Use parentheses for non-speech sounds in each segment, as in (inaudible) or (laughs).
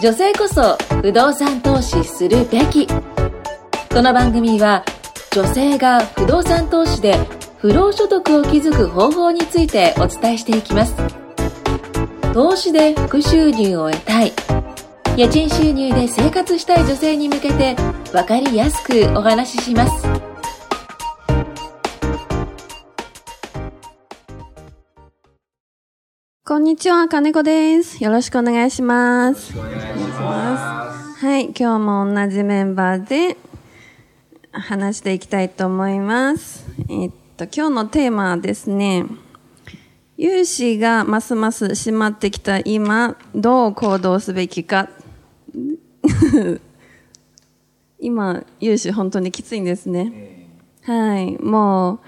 女性こそ不動産投資するべき。この番組は女性が不動産投資で不労所得を築く方法についてお伝えしていきます。投資で副収入を得たい。家賃収入で生活したい女性に向けて分かりやすくお話しします。こんにちは、金子です。よろしくお願いします。よろしくお願いします。はい、今日も同じメンバーで話していきたいと思います。えっと、今日のテーマはですね、融資がますます締まってきた今、どう行動すべきか。(laughs) 今、融資本当にきついんですね。はい、もう、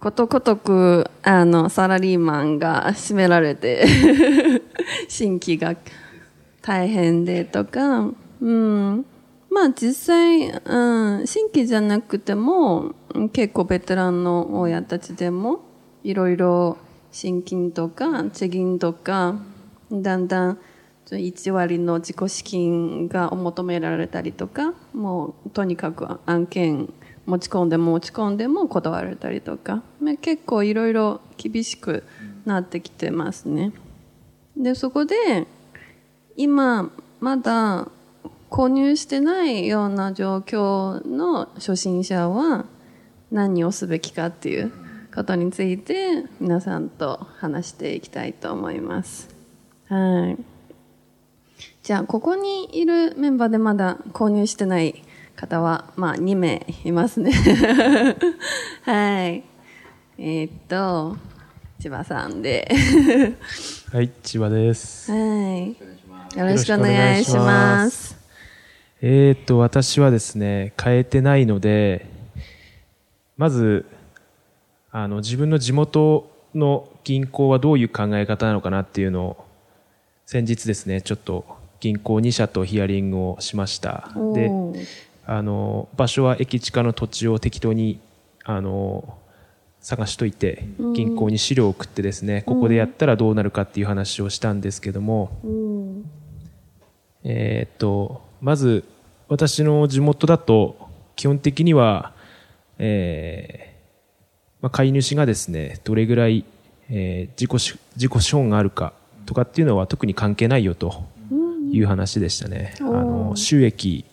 ことごとく、あの、サラリーマンが閉められて、(laughs) 新規が大変でとか、うん。まあ実際、うん、新規じゃなくても、結構ベテランの親たちでも、いろいろ新金とか、地銀とか、だんだん、1割の自己資金が求められたりとか、もうとにかく案件持ち込んでも持ち込んでも断られたりとか、まあ結構いろいろ厳しくなってきてますね。で、そこで、今、まだ購入してないような状況の初心者は何をすべきかっていうことについて皆さんと話していきたいと思います。はい。じゃあ、ここにいるメンバーでまだ購入してない方は、まあ、2名いますね。(laughs) はい。えーっと、千葉さんで。はい、千葉です。はい。よろしくお願いします。えーと、私はですね、変えてないので、まず、あの、自分の地元の銀行はどういう考え方なのかなっていうのを、先日ですね、ちょっと銀行2社とヒアリングをしました。で、あの、場所は駅地下の土地を適当に、あの、探しといて、銀行に資料を送ってですね、ここでやったらどうなるかっていう話をしたんですけども、うん。えーっと、まず、私の地元だと、基本的には、えーまあ、買い主がですね、どれぐらい、えー自己し、自己資本があるかとかっていうのは特に関係ないよという話でしたね。あの、収益、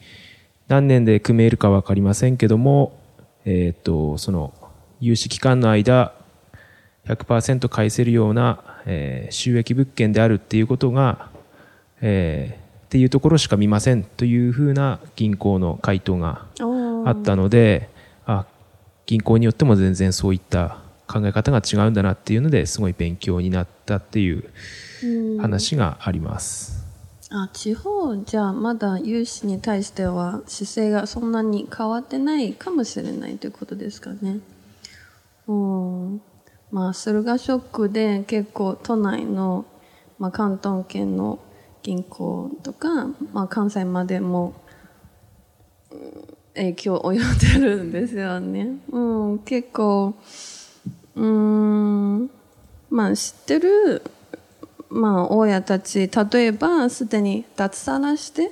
何年で組めるかわかりませんけども、えーっと、その、融資期間の間、100%返せるような、えー収益物件であるっていうことが、えーっていうところしか見ませんというふうな銀行の回答があったので、あ、銀行によっても全然そういった考え方が違うんだなっていうのですごい勉強になったっていう話があります。あ、地方じゃあまだ融資に対しては姿勢がそんなに変わってないかもしれないということですかね。うん。まあ、駿河ショックで結構都内の、まあ、関東圏の銀行とか、まあ、関西までも、影響を及んでるんですよね。うん、結構、うん、まあ知ってるまあ、親たち、例えば、すでに脱サラして、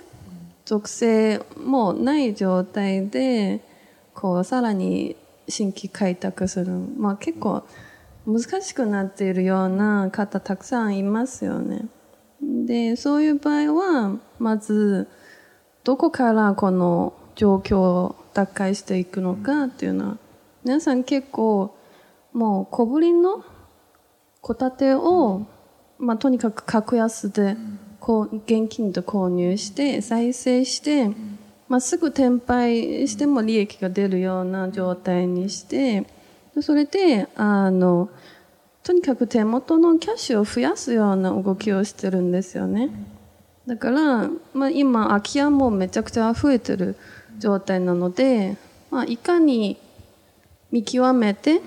属性もない状態で、こう、さらに新規開拓する。まあ、結構難しくなっているような方たくさんいますよね。で、そういう場合は、まず、どこからこの状況を打開していくのかっていうのは、皆さん結構、もう小ぶりの戸建てを、まあ、とにかく格安でこう現金で購入して再生して、まあ、すぐ転売しても利益が出るような状態にしてそれであのとにかく手元のキャッシュを増やすような動きをしてるんですよね。だから、まあ、今空き家もめちゃくちゃ増えてる状態なので、まあ、いかに見極めて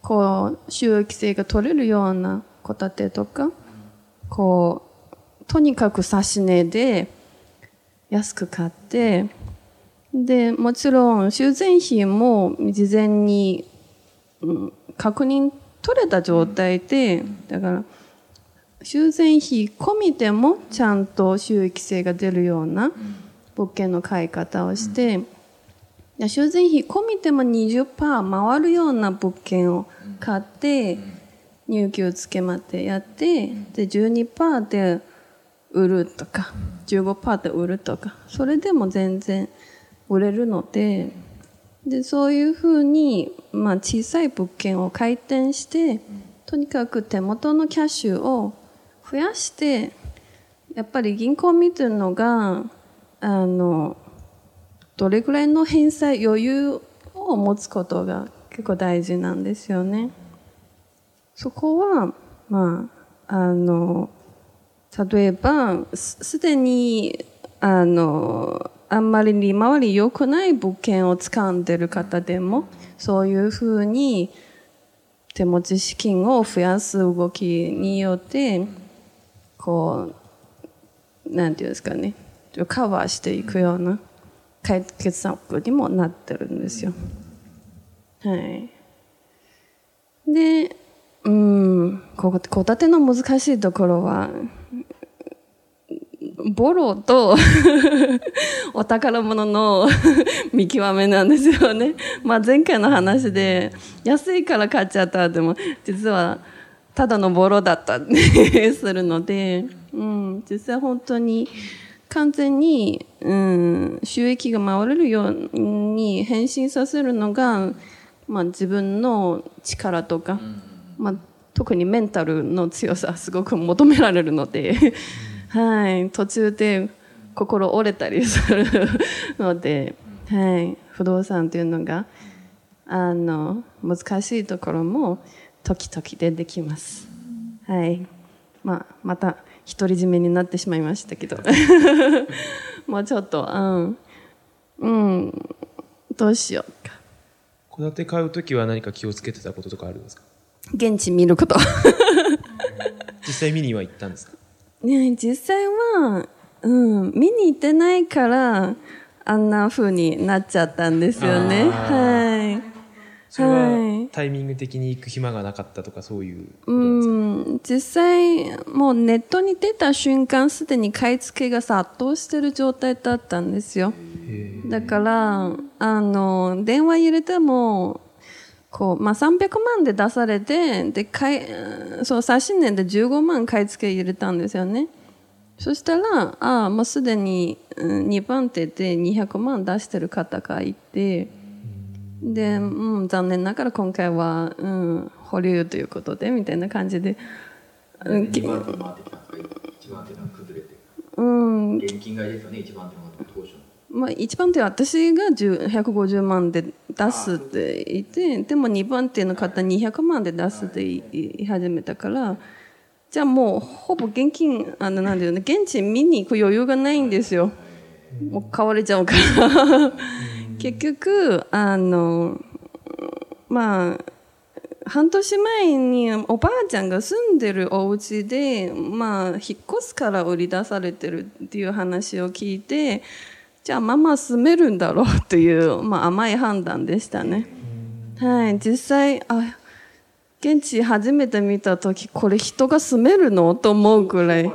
こう収益性が取れるような戸建てとかこうとにかく指し値で安く買ってでもちろん修繕費も事前に、うん確認取れた状態でだから修繕費込みでもちゃんと収益性が出るような物件の買い方をして、で修繕費込みでも20%回るような物件を買って、入居付けまでやって、で12%で売るとか、15%で売るとか、それでも全然売れるので、で、そういうふうに、まあ、小さい物件を回転して、とにかく手元のキャッシュを増やして、やっぱり銀行見てるのが、あの、どれぐらいの返済余裕を持つことが結構大事なんですよね。そこは、まあ、あの、例えば、すすでに、あの、あんまり利回り良くない物件を掴んでる方でも、そういうふうに手持ち資金を増やす動きによって、こう、なんていうんですかね、カバーしていくような解決策にもなってるんですよ。はい。で、うん、ここ戸建ての難しいところは、ボロと (laughs) お宝物の見極めなんですよね。まあ前回の話で安いから買っちゃったでも実はただのボロだったりするので、うん、実際本当に完全に、うん、収益が回れるように変身させるのが、まあ自分の力とか、まあ特にメンタルの強さすごく求められるので、はい、途中で心折れたりするので、はい、不動産というのが、あの、難しいところも時々出てきます。はい。まあ、また独り占めになってしまいましたけど。(laughs) もうちょっと、うん。うん。どうしようか。戸建て買うときは何か気をつけてたこととかあるんですか？現地見ること。(laughs) 実際見には行ったんですか？ね実際は、うん、見に行ってないから、あんな風になっちゃったんですよね。はい。それははいタイミング的に行く暇がなかったとかそういうことうん、実際、もうネットに出た瞬間、すでに買い付けが殺到してる状態だったんですよ。だから、あの、電話入れても、こう、まあ、300万で出されて、で、買い、そう、最新年で15万買い付け入れたんですよね。そしたら、ああ、もうすでに、うん、2番手で200万出してる方がいて、で、うん、残念ながら今回は、うん、保留ということで、みたいな感じで、うん、き2番手回ってきたんですか一番手が崩れてうん、現金買いですよね一番手の当初の。まあ、1番手は私が10 150万で出すって言って、でも2番手の方200万で出すって言い始めたから、じゃあもうほぼ現金、あの、なんだよね、現地見に行く余裕がないんですよ。もう買われちゃうから。結局、あの、まあ、半年前におばあちゃんが住んでるお家で、まあ、引っ越すから売り出されてるっていう話を聞いて、じゃあママ住めるんだろうという、まあ、甘い判断でしたね。はい、実際、あ、現地初めて見た時これ人が住めるのと思うぐらい。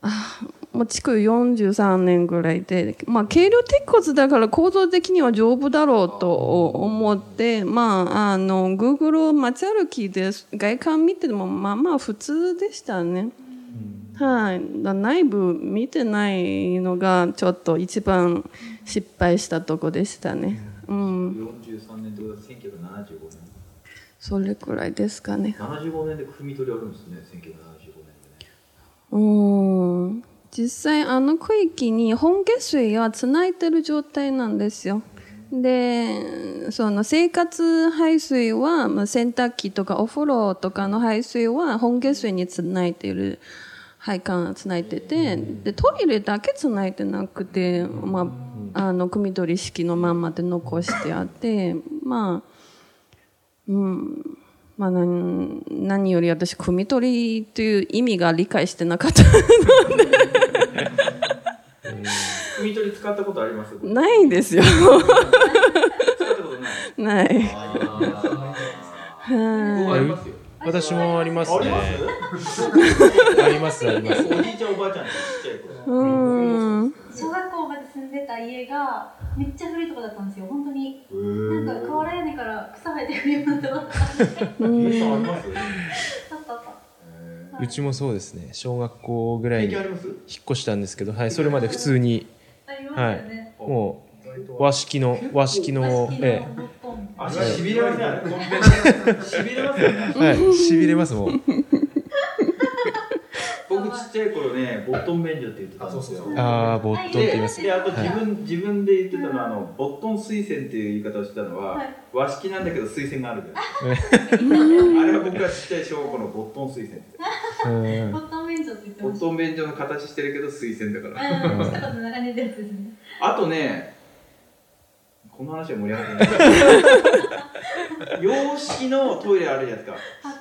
あもう築43年ぐらいで、まあ、軽量鉄骨だから構造的には丈夫だろうと思って、まあ、あの、Google 街歩きで外観見ても、まあまあ普通でしたね。はい。だ内部見てないのがちょっと一番失敗したとこでしたね。うん。43年ってことは1975年それくらいですかね。75年で汲み取りあるんですね1975年でねうん。実際あの区域に本下水はつないでる状態なんですよ。で、その生活排水は、まあ洗濯機とかお風呂とかの排水は本下水につないでる配管つないでて、で、トイレだけつないでなくて、まあ、あの、汲み取り式のまんまで残してあって、まあ、うん。まあ、何何より私、汲み取りという意味が理解してなかった。汲み取り使ったことあります？ないんですよ。(laughs) たことないない。ああ僕ありますよあ私もありますね。あります、あります。おじいちゃんおばあちゃんちっちゃい頃うん。小学校まで住んでた家がめっちゃ古いとこだったんですよ。本当になんか瓦屋根から草生えてくるようなとこだったんで。計算ありますあった。あったうちもそうですね。小学校ぐらいに引っ越したんですけど、はい、それまで普通に、ありますよね、もう、和式の、和式の、えボットンみたいな足しびれますね。あれしびれますよね。え、はい、痺れますもん。(laughs) 僕ちっちゃい頃ねボットン便所って言ってたんですよ。ああ、ボットンってで言います。であと自分、自分で言ってたのはあのボットン水栓っていう言い方をしてたのは、はい。和式なんだけど水栓があるじゃない。(laughs) あれは僕がちっちゃい小学校のボットン水栓ってうん。ボットン便所って言ってボました。ットン便所の形してるけど水栓だから。あとねこの話は盛り上がってない。洋式のトイレあるじゃないですか。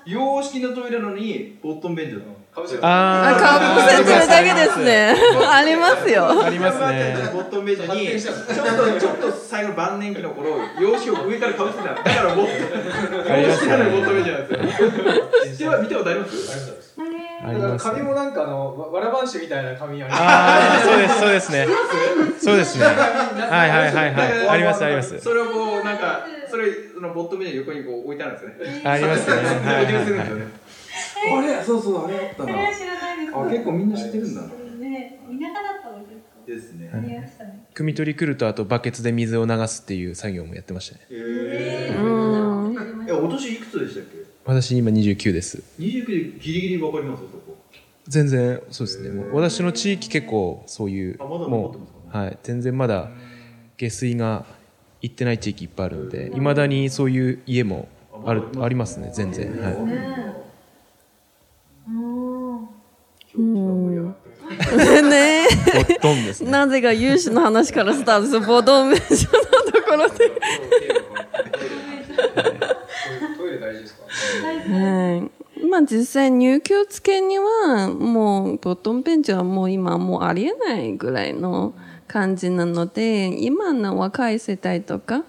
洋式のトイレなのにボットン便所なの。あ、あかぶせてるだけですね。ありますよ。ありますね。ボットン便所にちょっとちょっと最後の晩年期の頃洋式を上からかぶせてた。のだからボットン洋ありますね式なのにボットン便所なんですよ。知っては見たことあります？ありだから。紙もなんかあのわわらばん紙みたいな紙ありああ、そうです、そうですね。そうですね。はいはいはいはい。(laughs) ありますあります。それをこうなんかそれそのボットン便所の横にこう置いてあるんですよねありますね。はいはいはい。あれそうそうあれあったなそれは知らないですあ結構みんな知ってるんだなね田舎だったわけですかですねありましたね汲み取り来ると、あとバケツで水を流すっていう作業もやってましたね。えうん。えお年いくつでしたっけ？私今29です。29でギリギリわかりますそこ全然、そうですね。もう私の地域結構そういう、あまだ残もってますかう、はい、全然まだ下水が行ってない地域いっぱいあるので、いまだにそういう家もある、ありますね、全然。はい。ボットンですね。なぜか融資の話からスタートするボドメンションのところで。ですか？はい。まあ実際入居付けにはもうボトムベンチはもう今もうありえないぐらいの感じなので今の若い世帯とか、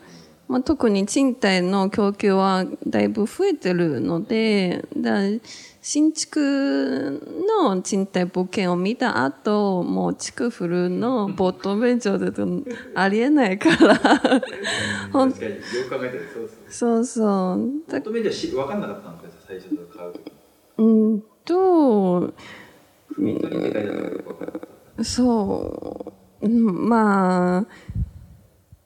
まあ、特に賃貸の供給はだいぶ増えてるのでだ新築の賃貸物件を見た後もう築古のボトムベンチだとありえないから。に。よく考えたらそうですねそうそう。ボットメンジはし分かん。なかったん。ですよ最初から買う。うん。とそう、まあ、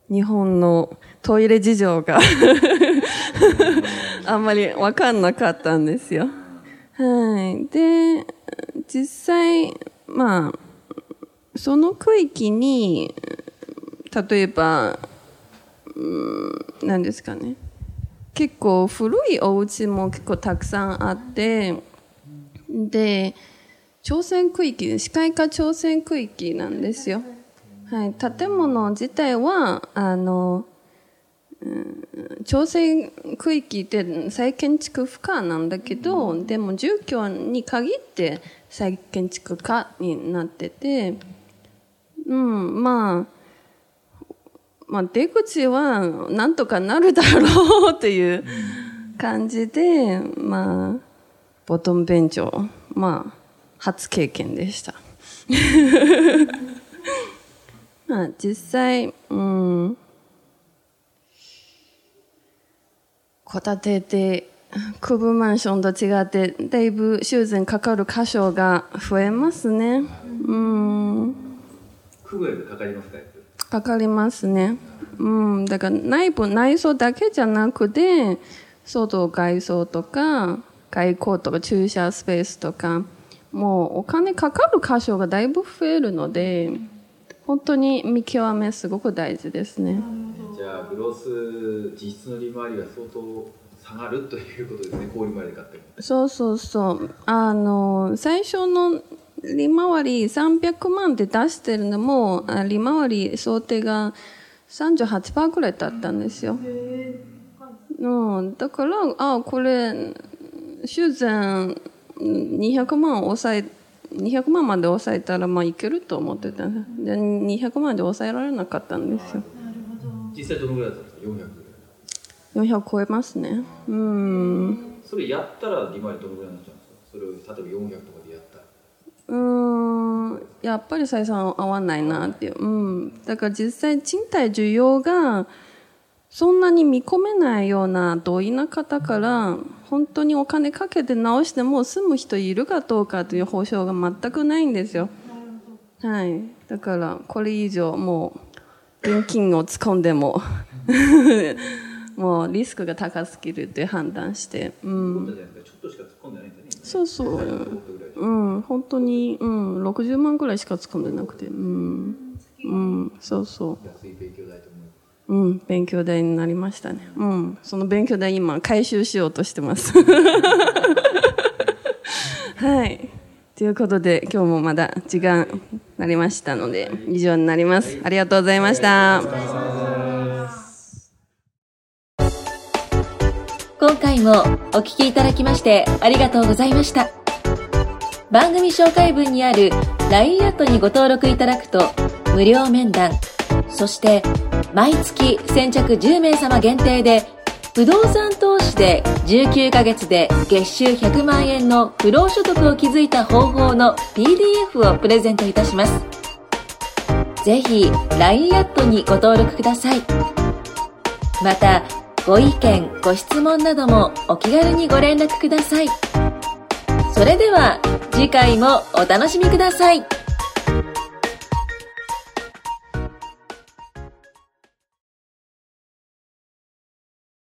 日本のトイレ事情が (laughs) あんまり分かんなかったんですよ。はい。で、実際、まあ、その区域に、例えば、うん、何ですかね。結構古いお家も結構たくさんあって、で、朝鮮区域、視界化朝鮮区域なんですよ。はい。建物自体は、あの、うん朝鮮区域って再建築不可なんだけど、でも住居に限って再建築可になってて、うん、まあ、まあ、出口はなんとかなるだろうっていう感じで、まあ、ボトム便所、まあ、初経験でした。(laughs) まあ、実際、うん、戸建てで、区分マンションと違って、だいぶ修繕かかる箇所が増えますね。うん。区ぐらいでかかりますかかかりますね。うん。だから内部、内装だけじゃなくて、外外装とか、外交とか駐車スペースとか、もうお金かかる箇所がだいぶ増えるので、本当に見極めすごく大事ですね。りじゃあグロス実質の利回りが相当下がるということですね小売りまで買ってもそうそうそう。あの、最初の利回り300万で出してるのも、あ利回り想定が38%くらいだったんですよ。うん、だから、あ、これ、修繕200万抑え、200万まで抑えたら、まあいけると思ってた。で、200万で抑えられなかったんですよ。実際どのぐらいだったんですか？400 400超えますね。うん。それやったら利回りどのぐらいになっちゃうんですか？それを例えば400とうーん。やっぱり採算合わないなっていう、うん、だから実際賃貸需要がそんなに見込めないような同意な方から本当にお金かけて直しても住む人いるかどうかという保証が全くないんですよ。はい、だからこれ以上もう現金を突っ込んでも (laughs) もうリスクが高すぎるって判断して、うん、そうそう。うん、本当に、うん、60万ぐらいしか使んでなくて、うん、うん、そうそうう、ん、勉強代になりましたね。うん、その勉強代今回収しようとしてます。(laughs) はい。ということで、今日もまだ時間なりましたので、以上になります。ありがとうございました。今回もお聞きいただきましてありがとうございました。番組紹介文にある LINE アットにご登録いただくと無料面談、そして毎月先着10名様限定で不動産投資で19ヶ月で月収100万円の不労所得を築いた方法の PDF をプレゼントいたします。ぜひ LINE アットにご登録ください。また、ご意見、ご質問などもお気軽にご連絡ください。それでは次回もお楽しみください。